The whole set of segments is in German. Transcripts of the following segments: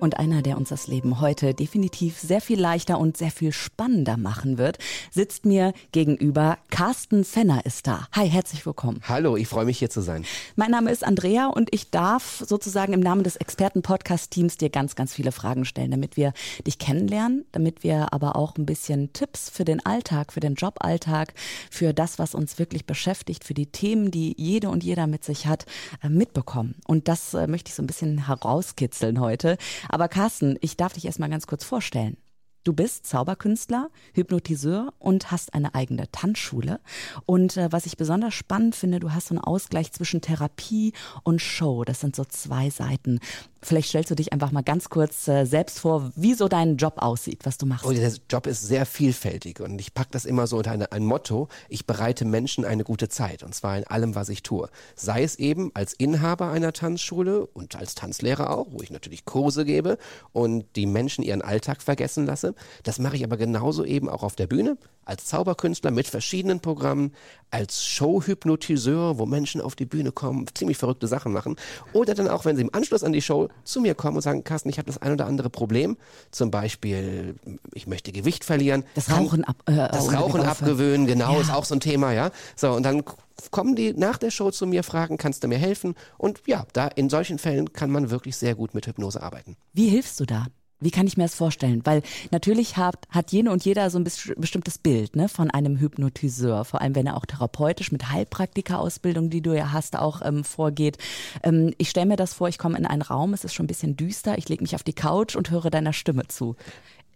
Und einer, der uns das Leben heute definitiv sehr viel leichter und sehr viel spannender machen wird, sitzt mir gegenüber. Carsten Fenner ist da. Hi, herzlich willkommen. Hallo, ich freue mich hier zu sein. Mein Name ist Andrea und ich darf sozusagen im Namen des Experten-Podcast-Teams dir ganz, ganz viele Fragen stellen, damit wir dich kennenlernen, damit wir aber auch ein bisschen Tipps für den Alltag, für den Joballtag, für das, was uns wirklich beschäftigt, für die Themen, die jede und jeder mit sich hat, äh, mitbekommen. Und das äh, möchte ich so ein bisschen herauskitzeln heute. Aber Carsten, ich darf dich erstmal ganz kurz vorstellen. Du bist Zauberkünstler, Hypnotiseur und hast eine eigene Tanzschule. Und äh, was ich besonders spannend finde, du hast so einen Ausgleich zwischen Therapie und Show. Das sind so zwei Seiten. Vielleicht stellst du dich einfach mal ganz kurz äh, selbst vor, wie so dein Job aussieht, was du machst. Oh, der Job ist sehr vielfältig und ich packe das immer so unter eine, ein Motto, ich bereite Menschen eine gute Zeit und zwar in allem, was ich tue. Sei es eben als Inhaber einer Tanzschule und als Tanzlehrer auch, wo ich natürlich Kurse gebe und die Menschen ihren Alltag vergessen lasse. Das mache ich aber genauso eben auch auf der Bühne, als Zauberkünstler mit verschiedenen Programmen, als Showhypnotiseur, wo Menschen auf die Bühne kommen, ziemlich verrückte Sachen machen. Oder dann auch, wenn sie im Anschluss an die Show zu mir kommen und sagen, Carsten, ich habe das ein oder andere Problem. Zum Beispiel, ich möchte Gewicht verlieren. Das Rauchen, ab, äh, das Rauchen abgewöhnen, genau, ja. ist auch so ein Thema, ja. So, und dann kommen die nach der Show zu mir, fragen, kannst du mir helfen? Und ja, da in solchen Fällen kann man wirklich sehr gut mit Hypnose arbeiten. Wie hilfst du da? Wie kann ich mir das vorstellen? Weil natürlich hat, hat jede und jeder so ein bestimmtes Bild ne, von einem Hypnotiseur, vor allem wenn er auch therapeutisch mit Heilpraktika-Ausbildung, die du ja hast, auch ähm, vorgeht. Ähm, ich stelle mir das vor, ich komme in einen Raum, es ist schon ein bisschen düster, ich lege mich auf die Couch und höre deiner Stimme zu.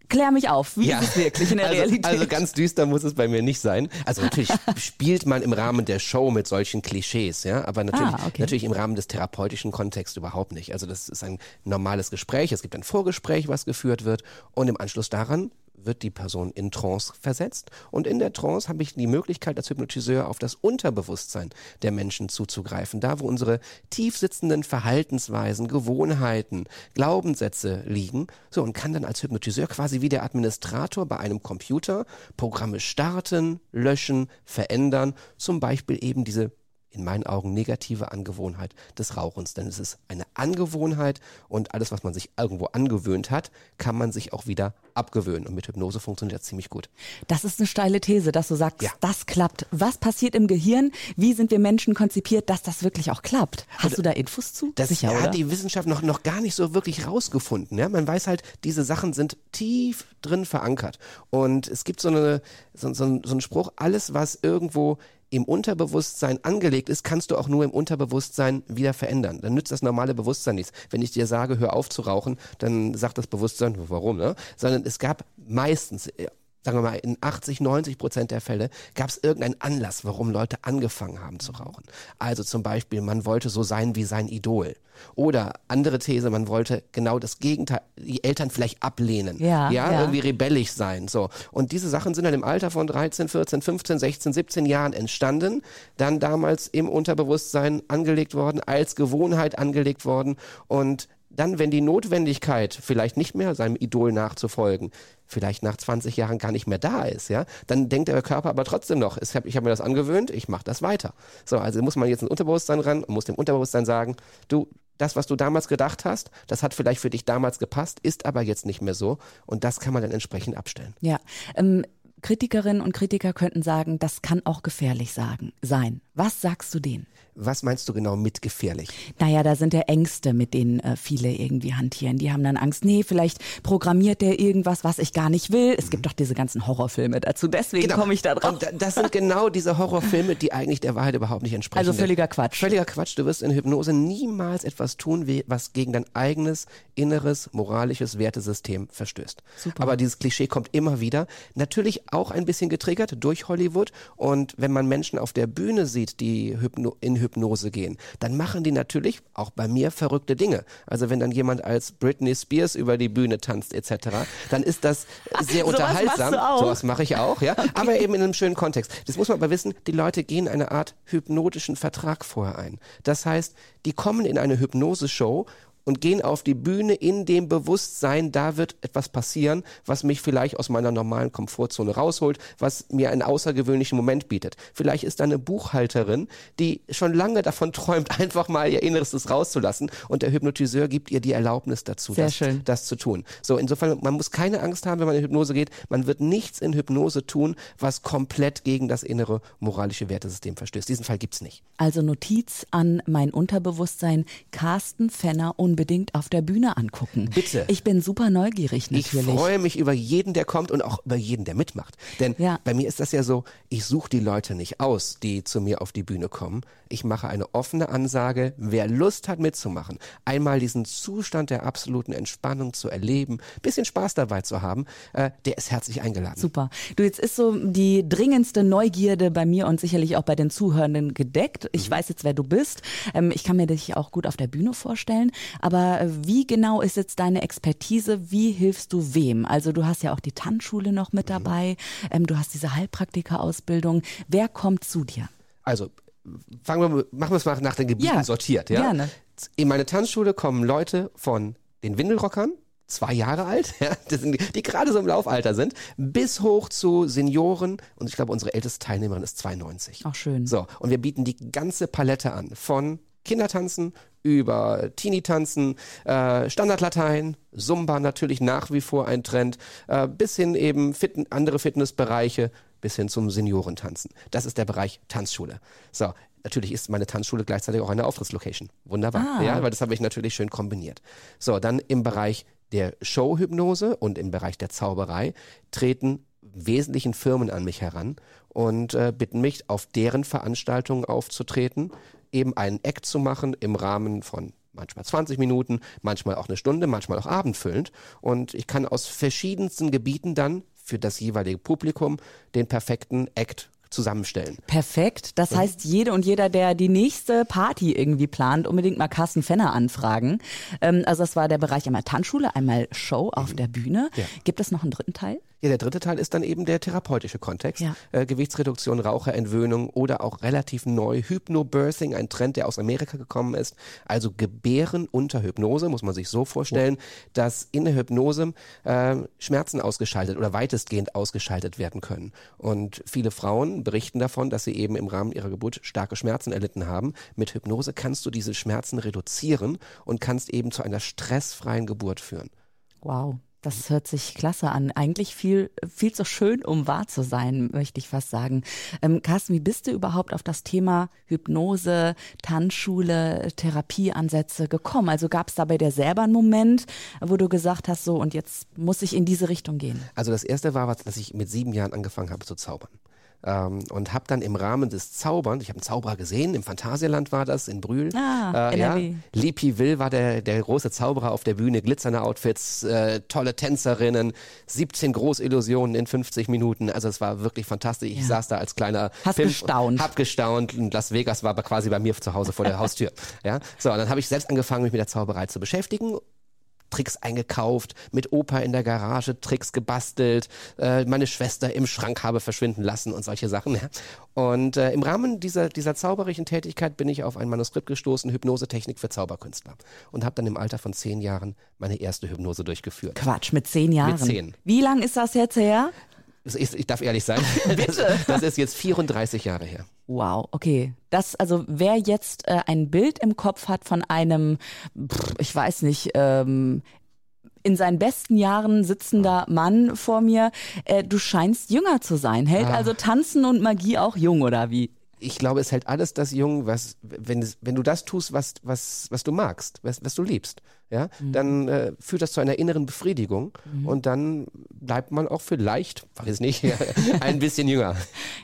Klär mich auf, wie ja. ist es wirklich in der also, Realität? Also ganz düster muss es bei mir nicht sein. Also natürlich spielt man im Rahmen der Show mit solchen Klischees, ja, aber natürlich, ah, okay. natürlich im Rahmen des therapeutischen Kontexts überhaupt nicht. Also das ist ein normales Gespräch, es gibt ein Vorgespräch, was geführt wird und im Anschluss daran wird die Person in Trance versetzt. Und in der Trance habe ich die Möglichkeit als Hypnotiseur auf das Unterbewusstsein der Menschen zuzugreifen, da wo unsere tief sitzenden Verhaltensweisen, Gewohnheiten, Glaubenssätze liegen, so und kann dann als Hypnotiseur quasi wie der Administrator bei einem Computer Programme starten, löschen, verändern, zum Beispiel eben diese in meinen Augen negative Angewohnheit des Rauchens. Denn es ist eine Angewohnheit und alles, was man sich irgendwo angewöhnt hat, kann man sich auch wieder abgewöhnen. Und mit Hypnose funktioniert das ziemlich gut. Das ist eine steile These, dass du sagst, ja. das klappt. Was passiert im Gehirn? Wie sind wir Menschen konzipiert, dass das wirklich auch klappt? Hast und du da Infos zu? Das Sicher, hat oder? die Wissenschaft noch, noch gar nicht so wirklich rausgefunden. Ja? Man weiß halt, diese Sachen sind tief drin verankert. Und es gibt so, eine, so, so, so einen Spruch, alles, was irgendwo im Unterbewusstsein angelegt ist, kannst du auch nur im Unterbewusstsein wieder verändern. Dann nützt das normale Bewusstsein nichts. Wenn ich dir sage, hör auf zu rauchen, dann sagt das Bewusstsein, warum, ne? Sondern es gab meistens, sagen wir mal, in 80, 90 Prozent der Fälle gab es irgendeinen Anlass, warum Leute angefangen haben zu rauchen. Also zum Beispiel, man wollte so sein wie sein Idol. Oder andere These, man wollte genau das Gegenteil, die Eltern vielleicht ablehnen. Ja, ja, ja. irgendwie rebellisch sein. So. Und diese Sachen sind dann im Alter von 13, 14, 15, 16, 17 Jahren entstanden, dann damals im Unterbewusstsein angelegt worden, als Gewohnheit angelegt worden und dann, wenn die Notwendigkeit vielleicht nicht mehr seinem Idol nachzufolgen, vielleicht nach 20 Jahren gar nicht mehr da ist, ja, dann denkt der Körper aber trotzdem noch, ich habe hab mir das angewöhnt, ich mache das weiter. So, also muss man jetzt ins Unterbewusstsein ran und muss dem Unterbewusstsein sagen, du, das, was du damals gedacht hast, das hat vielleicht für dich damals gepasst, ist aber jetzt nicht mehr so und das kann man dann entsprechend abstellen. Ja, ähm, Kritikerinnen und Kritiker könnten sagen, das kann auch gefährlich sagen, sein. Was sagst du denen? Was meinst du genau mit gefährlich? Naja, da sind ja Ängste, mit denen äh, viele irgendwie hantieren. Die haben dann Angst, nee, vielleicht programmiert der irgendwas, was ich gar nicht will. Es mhm. gibt doch diese ganzen Horrorfilme dazu, deswegen genau. komme ich da drauf. Und das sind genau diese Horrorfilme, die eigentlich der Wahrheit überhaupt nicht entsprechen. Also völliger Quatsch. Völliger Quatsch. Du wirst in Hypnose niemals etwas tun, was gegen dein eigenes inneres moralisches Wertesystem verstößt. Super. Aber dieses Klischee kommt immer wieder. Natürlich auch ein bisschen getriggert durch Hollywood. Und wenn man Menschen auf der Bühne sieht, sieht, die Hypno in Hypnose gehen, dann machen die natürlich auch bei mir verrückte Dinge. Also wenn dann jemand als Britney Spears über die Bühne tanzt etc., dann ist das sehr unterhaltsam. So was mache ich auch, ja. Okay. Aber eben in einem schönen Kontext. Das muss man aber wissen, die Leute gehen eine Art hypnotischen Vertrag vorher ein. Das heißt, die kommen in eine Hypnose-Show und gehen auf die Bühne in dem Bewusstsein, da wird etwas passieren, was mich vielleicht aus meiner normalen Komfortzone rausholt, was mir einen außergewöhnlichen Moment bietet. Vielleicht ist da eine Buchhalterin, die schon lange davon träumt, einfach mal ihr Innerstes rauszulassen und der Hypnotiseur gibt ihr die Erlaubnis dazu, das, das, zu tun. So, insofern, man muss keine Angst haben, wenn man in Hypnose geht. Man wird nichts in Hypnose tun, was komplett gegen das innere moralische Wertesystem verstößt. Diesen Fall gibt's nicht. Also Notiz an mein Unterbewusstsein, Carsten Fenner und unbedingt auf der Bühne angucken. Bitte. Ich bin super neugierig natürlich. Ich freue mich über jeden, der kommt und auch über jeden, der mitmacht. Denn ja. bei mir ist das ja so, ich suche die Leute nicht aus, die zu mir auf die Bühne kommen. Ich mache eine offene Ansage, wer Lust hat mitzumachen, einmal diesen Zustand der absoluten Entspannung zu erleben, bisschen Spaß dabei zu haben, äh, der ist herzlich eingeladen. Super. Du, jetzt ist so die dringendste Neugierde bei mir und sicherlich auch bei den Zuhörenden gedeckt. Ich mhm. weiß jetzt, wer du bist. Ähm, ich kann mir dich auch gut auf der Bühne vorstellen. Aber äh, wie genau ist jetzt deine Expertise? Wie hilfst du wem? Also du hast ja auch die Tanzschule noch mit mhm. dabei. Ähm, du hast diese Heilpraktika-Ausbildung. Wer kommt zu dir? Also fangen wir, machen wir es mal nach den Gebieten ja, sortiert. Ja? Gerne. In meine Tanzschule kommen Leute von den Windelrockern, zwei Jahre alt, ja, die, die gerade so im Laufalter sind, bis hoch zu Senioren und ich glaube, unsere älteste Teilnehmerin ist 92. Ach schön. So, und wir bieten die ganze Palette an, von Kindertanzen über Teenie-Tanzen, äh, Standardlatein, Zumba natürlich nach wie vor ein Trend, äh, bis hin eben fit andere Fitnessbereiche, bis hin zum Seniorentanzen. Das ist der Bereich Tanzschule. So, natürlich ist meine Tanzschule gleichzeitig auch eine Auftrittslocation. Wunderbar, ah. ja, weil das habe ich natürlich schön kombiniert. So, dann im Bereich der Showhypnose und im Bereich der Zauberei treten wesentlichen Firmen an mich heran und äh, bitten mich, auf deren Veranstaltungen aufzutreten eben einen Act zu machen im Rahmen von manchmal 20 Minuten, manchmal auch eine Stunde, manchmal auch abendfüllend. Und ich kann aus verschiedensten Gebieten dann für das jeweilige Publikum den perfekten Act zusammenstellen. Perfekt. Das mhm. heißt, jede und jeder, der die nächste Party irgendwie plant, unbedingt mal Carsten Fenner anfragen. Ähm, also das war der Bereich einmal Tanzschule, einmal Show auf mhm. der Bühne. Ja. Gibt es noch einen dritten Teil? Ja, der dritte Teil ist dann eben der therapeutische Kontext. Ja. Äh, Gewichtsreduktion, Raucherentwöhnung oder auch relativ neu Hypnobirthing, ein Trend, der aus Amerika gekommen ist. Also Gebären unter Hypnose, muss man sich so vorstellen, oh. dass in der Hypnose äh, Schmerzen ausgeschaltet oder weitestgehend ausgeschaltet werden können. Und viele Frauen berichten davon, dass sie eben im Rahmen ihrer Geburt starke Schmerzen erlitten haben. Mit Hypnose kannst du diese Schmerzen reduzieren und kannst eben zu einer stressfreien Geburt führen. Wow. Das hört sich klasse an. Eigentlich viel, viel zu schön, um wahr zu sein, möchte ich fast sagen. Ähm, Carsten, wie bist du überhaupt auf das Thema Hypnose, Tanzschule, Therapieansätze gekommen? Also gab es da bei dir selber einen Moment, wo du gesagt hast, so und jetzt muss ich in diese Richtung gehen? Also das erste war, dass ich mit sieben Jahren angefangen habe zu zaubern. Ähm, und habe dann im Rahmen des Zauberns, ich habe einen Zauberer gesehen, im Phantasialand war das, in Brühl. Ah, äh, ja. Lipi Will war der, der große Zauberer auf der Bühne, glitzernde Outfits, äh, tolle Tänzerinnen, 17 Großillusionen in 50 Minuten. Also es war wirklich fantastisch. Ich ja. saß da als kleiner Hast Film, gestaunt. Hab gestaunt. Und Las Vegas war aber quasi bei mir zu Hause vor der Haustür. ja, so, und dann habe ich selbst angefangen, mich mit der Zauberei zu beschäftigen Tricks eingekauft, mit Opa in der Garage Tricks gebastelt, äh, meine Schwester im Schrank habe verschwinden lassen und solche Sachen. Ja. Und äh, im Rahmen dieser, dieser zauberischen Tätigkeit bin ich auf ein Manuskript gestoßen, Hypnosetechnik für Zauberkünstler. Und habe dann im Alter von zehn Jahren meine erste Hypnose durchgeführt. Quatsch, mit zehn Jahren? Mit zehn. Wie lang ist das jetzt her? Ich, ich darf ehrlich sein. Das, das, ist jetzt 34 Jahre her. Wow, okay. Das, also wer jetzt äh, ein Bild im Kopf hat von einem, pff, ich weiß nicht, ähm, in seinen besten Jahren sitzender Mann vor mir, äh, du scheinst jünger zu sein. Hält ah. also Tanzen und Magie auch jung oder wie? ich glaube, es hält alles das jung, was, wenn, wenn du das tust, was, was, was du magst, was, was du liebst. Ja, dann äh, führt das zu einer inneren Befriedigung und dann bleibt man auch vielleicht, weiß nicht, ein bisschen jünger.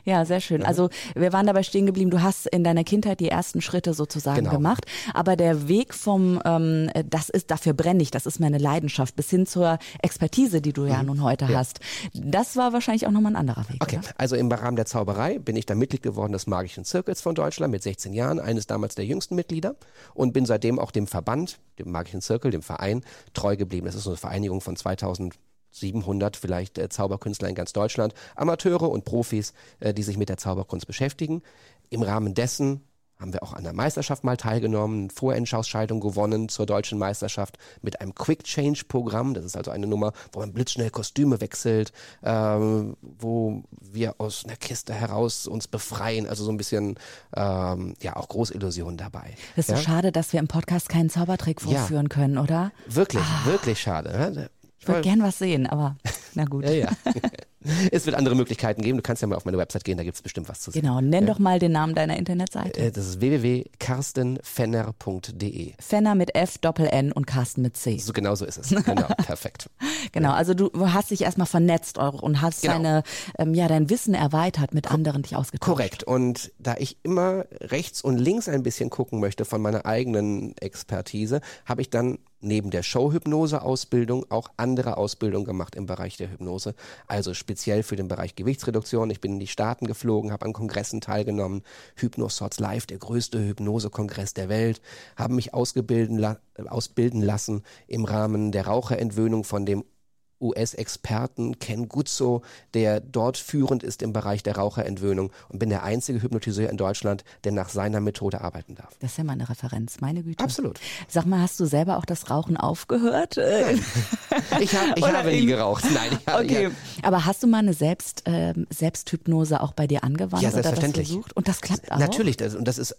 Ja, sehr schön. Also wir waren dabei stehen geblieben, du hast in deiner Kindheit die ersten Schritte sozusagen Genau. gemacht, aber der Weg vom, ähm, das ist, dafür brenne ich, das ist meine Leidenschaft, bis hin zur Expertise, die du ja nun heute hast, das war wahrscheinlich auch nochmal ein anderer Weg, Okay, oder? also im Rahmen der Zauberei bin ich dann Mitglied geworden des Magischen Zirkels von Deutschland mit 16 Jahren, eines damals der jüngsten Mitglieder und bin seitdem auch dem Verband, dem Magischen Zirkel, dem Verein, treu geblieben. Das ist eine Vereinigung von 2700 vielleicht äh, Zauberkünstler in ganz Deutschland, Amateure und Profis, äh, die sich mit der Zauberkunst beschäftigen. Im Rahmen dessen haben wir auch an der Meisterschaft mal teilgenommen, eine Vorentscheidung gewonnen zur deutschen Meisterschaft mit einem Quick Change Programm. Das ist also eine Nummer, wo man blitzschnell Kostüme wechselt, ähm, wo wir aus einer Kiste heraus uns befreien. Also so ein bisschen, ähm, ja, auch Großillusionen dabei. Das ist ja? so schade, dass wir im Podcast keinen Zaubertrick Ja. vorführen können, oder? Wirklich, wirklich schade. Ne? Ich würde gern was sehen, aber na gut. Ja, ja. es wird andere Möglichkeiten geben. Du kannst ja mal auf meine Website gehen, da gibt es bestimmt was zu sehen. Genau, nenn doch mal den Namen deiner Internetseite. Äh, Das ist www.karstenfenner.de. Fenner mit F, Doppel N und Carsten mit C. So genau so ist es. Genau, perfekt. Genau, also du hast dich erstmal vernetzt und hast Genau. deine, ähm, ja, dein Wissen erweitert, mit anderen dich ausgetauscht. Korrekt. Und da ich immer rechts und links ein bisschen gucken möchte von meiner eigenen Expertise, habe ich dann neben der Showhypnose-Ausbildung auch andere Ausbildungen gemacht im Bereich der Hypnose. Also speziell für den Bereich Gewichtsreduktion. Ich bin in die Staaten geflogen, habe an Kongressen teilgenommen. Hypnosots Live, der größte Hypnosekongress der Welt. Habe mich ausgebilden, la ausbilden lassen im Rahmen der Raucherentwöhnung von dem US-Experten Ken Guzzo, der dort führend ist im Bereich der Raucherentwöhnung und bin der einzige Hypnotiseur in Deutschland, der nach seiner Methode arbeiten darf. Das ist ja mal eine Referenz, meine Güte. Absolut. Sag mal, hast du selber auch das Rauchen aufgehört? Äh, Ich, hab, ich habe nie geraucht. Nein, ich habe, Okay, aber hast du mal eine Selbst, ähm, Selbsthypnose auch bei dir angewandt Ja, oder das selbstverständlich. versucht? Und das klappt auch? Natürlich, das, und das ist,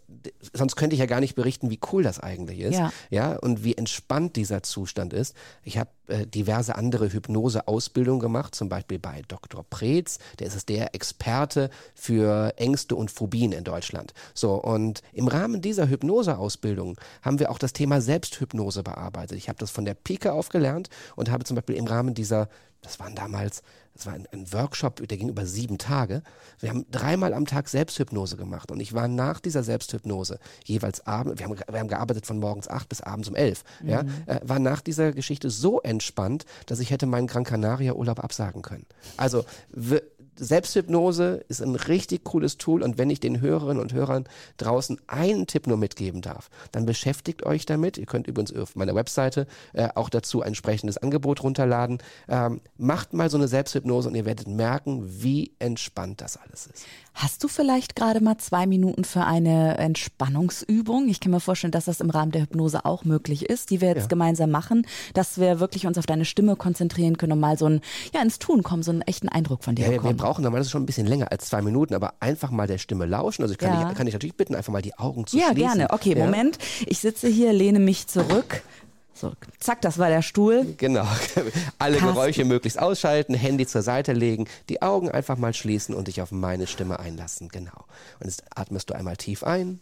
sonst könnte ich ja gar nicht berichten, wie cool das eigentlich ist. Ja. ja und wie entspannt dieser Zustand ist. Ich habe äh, diverse andere Hypnose-Ausbildungen gemacht, zum Beispiel bei Dr. Preetz, der ist der Experte für Ängste und Phobien in Deutschland. So, und im Rahmen dieser Hypnose-Ausbildung haben wir auch das Thema Selbsthypnose bearbeitet. Ich habe das von der Pike auf gelernt und habe zum Beispiel im Rahmen dieser das waren damals, das war ein, ein Workshop, der ging über sieben Tage. Wir haben dreimal am Tag Selbsthypnose gemacht und ich war nach dieser Selbsthypnose jeweils abends, wir haben, wir haben gearbeitet von morgens acht bis abends um elf, ja, äh, war nach dieser Geschichte so entspannt, dass ich hätte meinen Gran Canaria Urlaub absagen können. Also Selbsthypnose ist ein richtig cooles Tool und wenn ich den Hörerinnen und Hörern draußen einen Tipp nur mitgeben darf, dann beschäftigt euch damit. Ihr könnt übrigens auf meiner Webseite äh, auch dazu ein entsprechendes Angebot runterladen. Ähm, macht mal so eine Selbsthypnose und ihr werdet merken, wie entspannt das alles ist. Hast du vielleicht gerade mal zwei Minuten für eine Entspannungsübung? Ich kann mir vorstellen, dass das im Rahmen der Hypnose auch möglich ist, die wir jetzt Ja. gemeinsam machen, dass wir wirklich uns auf deine Stimme konzentrieren können und mal so ein, ja, ins Tun kommen, so einen echten Eindruck von dir Ja, wir, wir bekommen. brauchen normalerweise schon ein bisschen länger als zwei Minuten, aber einfach mal der Stimme lauschen. Also ich kann, Ja. dich, kann dich natürlich bitten, einfach mal die Augen zu Ja, schließen. gerne. Okay, ja? Moment. Ich sitze hier, lehne mich zurück. So, zack, das war der Stuhl. Genau. Alle Carsten. Geräusche möglichst ausschalten, Handy zur Seite legen, die Augen einfach mal schließen und dich auf meine Stimme einlassen. Genau. Und jetzt atmest du einmal tief ein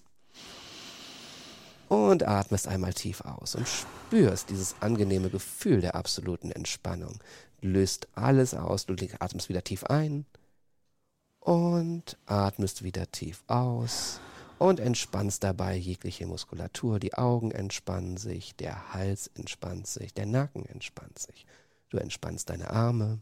und atmest einmal tief aus und spürst dieses angenehme Gefühl der absoluten Entspannung. Löst alles aus. Du atmest wieder tief ein und atmest wieder tief aus und entspannst dabei jegliche Muskulatur. Die Augen entspannen sich, der Hals entspannt sich, der Nacken entspannt sich. Du entspannst deine Arme,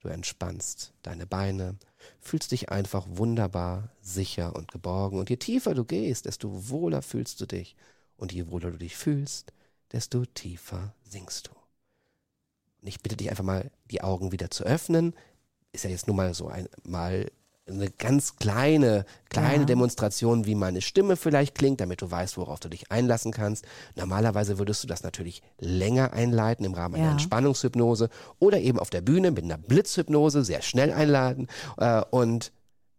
du entspannst deine Beine, fühlst dich einfach wunderbar sicher und geborgen. Und je tiefer du gehst, desto wohler fühlst du dich. Und je wohler du dich fühlst, desto tiefer sinkst du. Und ich bitte dich einfach mal, die Augen wieder zu öffnen. Ist ja jetzt nur mal so ein, mal eine ganz kleine, kleine Ja. Demonstration, wie meine Stimme vielleicht klingt, damit du weißt, worauf du dich einlassen kannst. Normalerweise würdest du das natürlich länger einleiten im Rahmen einer Ja. Entspannungshypnose oder eben auf der Bühne mit einer Blitzhypnose sehr schnell einladen. Äh, und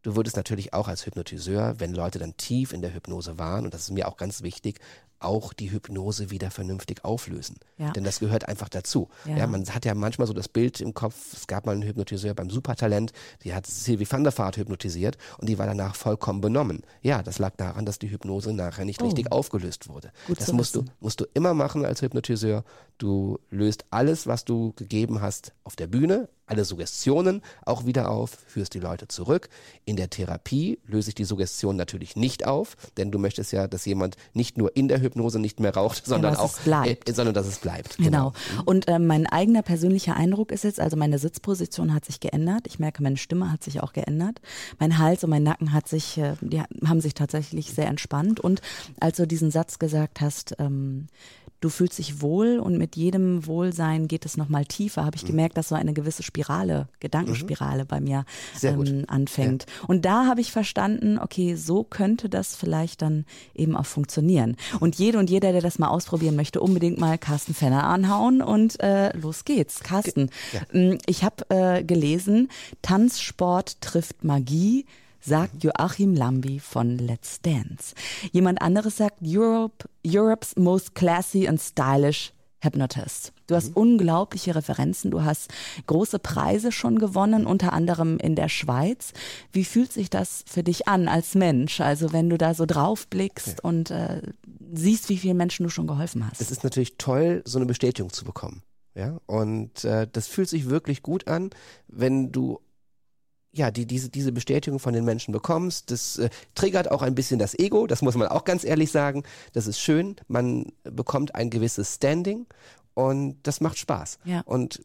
du würdest natürlich auch als Hypnotiseur, wenn Leute dann tief in der Hypnose waren, und das ist mir auch ganz wichtig, auch die Hypnose wieder vernünftig auflösen. Ja. Denn das gehört einfach dazu. Ja. Ja. man hat ja manchmal so das Bild im Kopf, es gab mal einen Hypnotiseur beim Supertalent, die hat Sylvie van der Vaart hypnotisiert und die war danach vollkommen benommen. Ja, das lag daran, dass die Hypnose nachher nicht Oh. richtig aufgelöst wurde. Gut das musst du, musst du immer machen als Hypnotiseur. Du löst alles, was du gegeben hast auf der Bühne, alle Suggestionen auch wieder auf, führst die Leute zurück. In der Therapie löse ich die Suggestion natürlich nicht auf, denn du möchtest ja, dass jemand nicht nur in der Hypnose nicht mehr raucht, sondern dass auch, bleibt. Äh, sondern dass es bleibt. Genau. Und äh, mein eigener persönlicher Eindruck ist jetzt, also meine Sitzposition hat sich geändert. Ich merke, meine Stimme hat sich auch geändert. Mein Hals und mein Nacken hat sich, äh, die haben sich tatsächlich sehr entspannt. Und als du diesen Satz gesagt hast, ähm, du fühlst dich wohl und mit jedem Wohlsein geht es nochmal tiefer, habe ich gemerkt, dass so eine gewisse Spirale, Gedankenspirale bei mir ähm, anfängt. Und da habe ich verstanden, okay, so könnte das vielleicht dann eben auch funktionieren. Und jede und jeder, der das mal ausprobieren möchte, unbedingt mal Carsten Fenner anhauen und äh, los geht's. Carsten, ähm, ich habe äh, gelesen, Tanzsport trifft Magie. Sagt Joachim Lambi von Let's Dance. Jemand anderes sagt Europe, Europe's most classy and stylish Hypnotist. Du hast unglaubliche Referenzen, du hast große Preise schon gewonnen, unter anderem in der Schweiz. Wie fühlt sich das für dich an als Mensch? Also wenn du da so drauf blickst und äh, siehst, wie vielen Menschen du schon geholfen hast. Es ist natürlich toll, so eine Bestätigung zu bekommen. Ja, und äh, das fühlt sich wirklich gut an, wenn du ja, die, diese, diese Bestätigung von den Menschen bekommst. Das äh, triggert auch ein bisschen das Ego, das muss man auch ganz ehrlich sagen. Das ist schön, man bekommt ein gewisses Standing und das macht Spaß. Ja. Und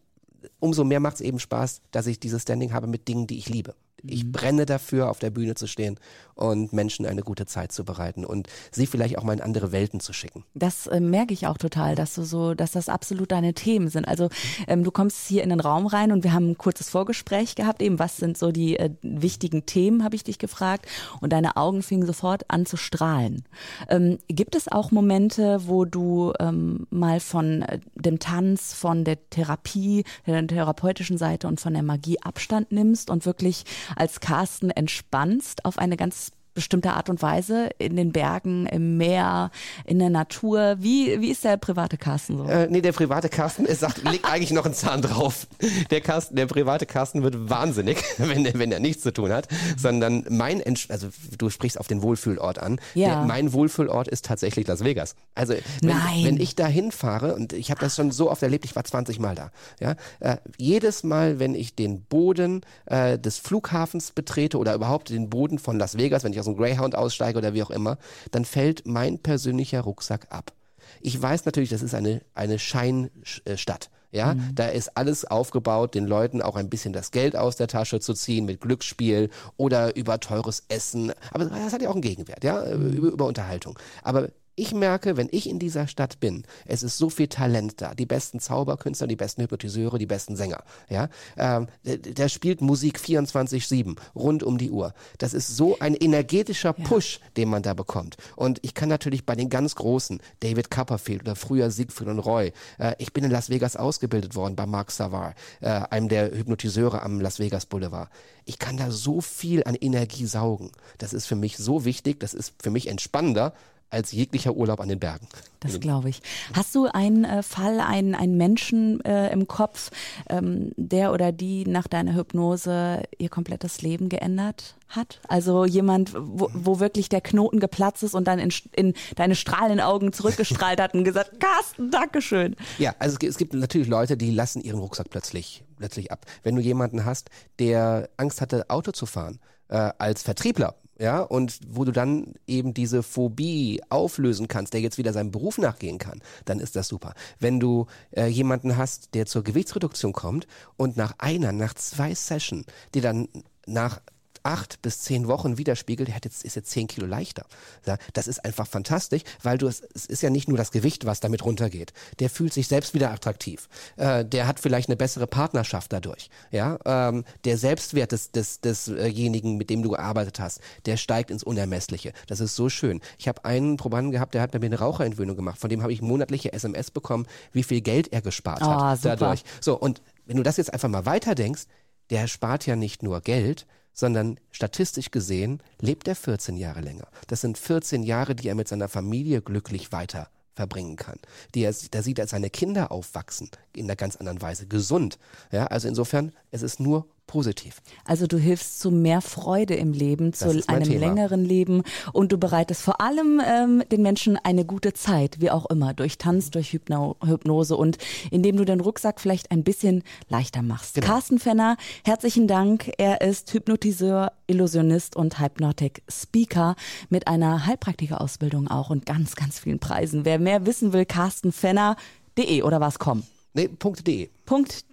umso mehr macht es eben Spaß, dass ich dieses Standing habe mit Dingen, die ich liebe. Mhm. Ich brenne dafür, auf der Bühne zu stehen und Menschen eine gute Zeit zu bereiten und sie vielleicht auch mal in andere Welten zu schicken. Das äh, merke ich auch total, dass du so, dass das absolut deine Themen sind. Also ähm, du kommst hier in den Raum rein und wir haben ein kurzes Vorgespräch gehabt. Eben, was sind so die äh, wichtigen Themen, habe ich dich gefragt. Und deine Augen fingen sofort an zu strahlen. Ähm, gibt es auch Momente, wo du ähm, mal von äh, dem Tanz, von der Therapie, der therapeutischen Seite und von der Magie Abstand nimmst und wirklich als Carsten entspannst auf eine ganz bestimmte Art und Weise in den Bergen, im Meer, in der Natur? Wie, wie ist der private Carsten so? Äh, nee, der private Carsten ist, sagt, legt eigentlich noch einen Zahn drauf. Der Carsten, der private Carsten wird wahnsinnig, wenn er, wenn er nichts zu tun hat, sondern mein, Entsch also du sprichst auf den Wohlfühlort an. Ja. Der, mein Wohlfühlort ist tatsächlich Las Vegas. Also wenn, wenn ich da hinfahre und ich habe das schon so oft erlebt, ich war 20 Mal da. Ja, äh, jedes Mal, wenn ich den Boden äh, des Flughafens betrete oder überhaupt den Boden von Las Vegas, wenn ich aus dem Greyhound aussteige oder wie auch immer, dann fällt mein persönlicher Rucksack ab. Ich weiß natürlich, das ist eine, eine Scheinstadt. Ja, da ist alles aufgebaut, den Leuten auch ein bisschen das Geld aus der Tasche zu ziehen mit Glücksspiel oder über teures Essen. Aber das hat ja auch einen Gegenwert, ja, über, über Unterhaltung. Aber ich merke, wenn ich in dieser Stadt bin, es ist so viel Talent da. Die besten Zauberkünstler, die besten Hypnotiseure, die besten Sänger. Ja, ähm, der, der spielt Musik 24/7 rund um die Uhr. Das ist so ein energetischer Push, den man da bekommt. Und ich kann natürlich bei den ganz Großen, David Copperfield oder früher Siegfried und Roy. Äh, ich bin in Las Vegas ausgebildet worden bei Mark Savard, äh, einem der Hypnotiseure am Las Vegas Boulevard. Ich kann da so viel an Energie saugen. Das ist für mich so wichtig. Das ist für mich entspannender als jeglicher Urlaub an den Bergen. Das glaube ich. Hast du einen äh, Fall, einen, einen Menschen äh, im Kopf, ähm, der oder die nach deiner Hypnose ihr komplettes Leben geändert hat? Also jemand, wo, wo wirklich der Knoten geplatzt ist und dann in, in deine strahlenden Augen zurückgestrahlt hat und gesagt, Carsten, Dankeschön. Ja, also es gibt, es gibt natürlich Leute, die lassen ihren Rucksack plötzlich, plötzlich ab. Wenn du jemanden hast, der Angst hatte, Auto zu fahren, äh, als Vertriebler, ja, und wo du dann eben diese Phobie auflösen kannst, der jetzt wieder seinem Beruf nachgehen kann, dann ist das super. Wenn du äh, jemanden hast, der zur Gewichtsreduktion kommt und nach einer, nach zwei Session, die dann nach acht bis zehn Wochen widerspiegelt, der hat jetzt, ist jetzt zehn Kilo leichter. Ja, das ist einfach fantastisch, weil du es, es ist ja nicht nur das Gewicht, was damit runtergeht. Der fühlt sich selbst wieder attraktiv. Äh, der hat vielleicht eine bessere Partnerschaft dadurch. Ja, ähm, der Selbstwert des, des, desjenigen, mit dem du gearbeitet hast, der steigt ins Unermessliche. Das ist so schön. Ich habe einen Probanden gehabt, der hat bei mir eine Raucherentwöhnung gemacht. Von dem habe ich monatliche SMS bekommen, wie viel Geld er gespart Ah, hat super. dadurch. So und wenn du das jetzt einfach mal weiterdenkst, der spart ja nicht nur Geld, sondern statistisch gesehen lebt er 14 Jahre länger. Das sind 14 Jahre, die er mit seiner Familie glücklich weiter verbringen kann. Die er, der sieht er seine Kinder aufwachsen in einer ganz anderen Weise, gesund. Ja, also insofern, es ist nur positiv. Also du hilfst zu mehr Freude im Leben, zu einem Thema. längeren Leben und du bereitest vor allem ähm, den Menschen eine gute Zeit, wie auch immer, durch Tanz, durch Hypno Hypnose und indem du den Rucksack vielleicht ein bisschen leichter machst. Genau. Carsten Fenner, herzlichen Dank. Er ist Hypnotiseur, Illusionist und Hypnotic Speaker mit einer Heilpraktikerausbildung auch und ganz, ganz vielen Preisen. Wer mehr wissen will, carstenfenner.de oder was kommen? Nee, .de.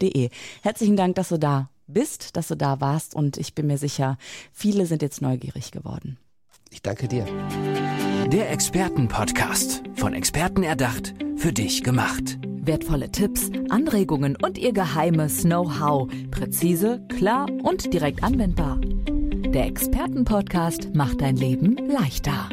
.de. Herzlichen Dank, dass du da bist, dass du da warst und ich bin mir sicher, viele sind jetzt neugierig geworden. Ich danke dir. Der Expertenpodcast, von Experten erdacht, für dich gemacht. Wertvolle Tipps, Anregungen und ihr geheimes Know-how. Präzise, klar und direkt anwendbar. Der Expertenpodcast macht dein Leben leichter.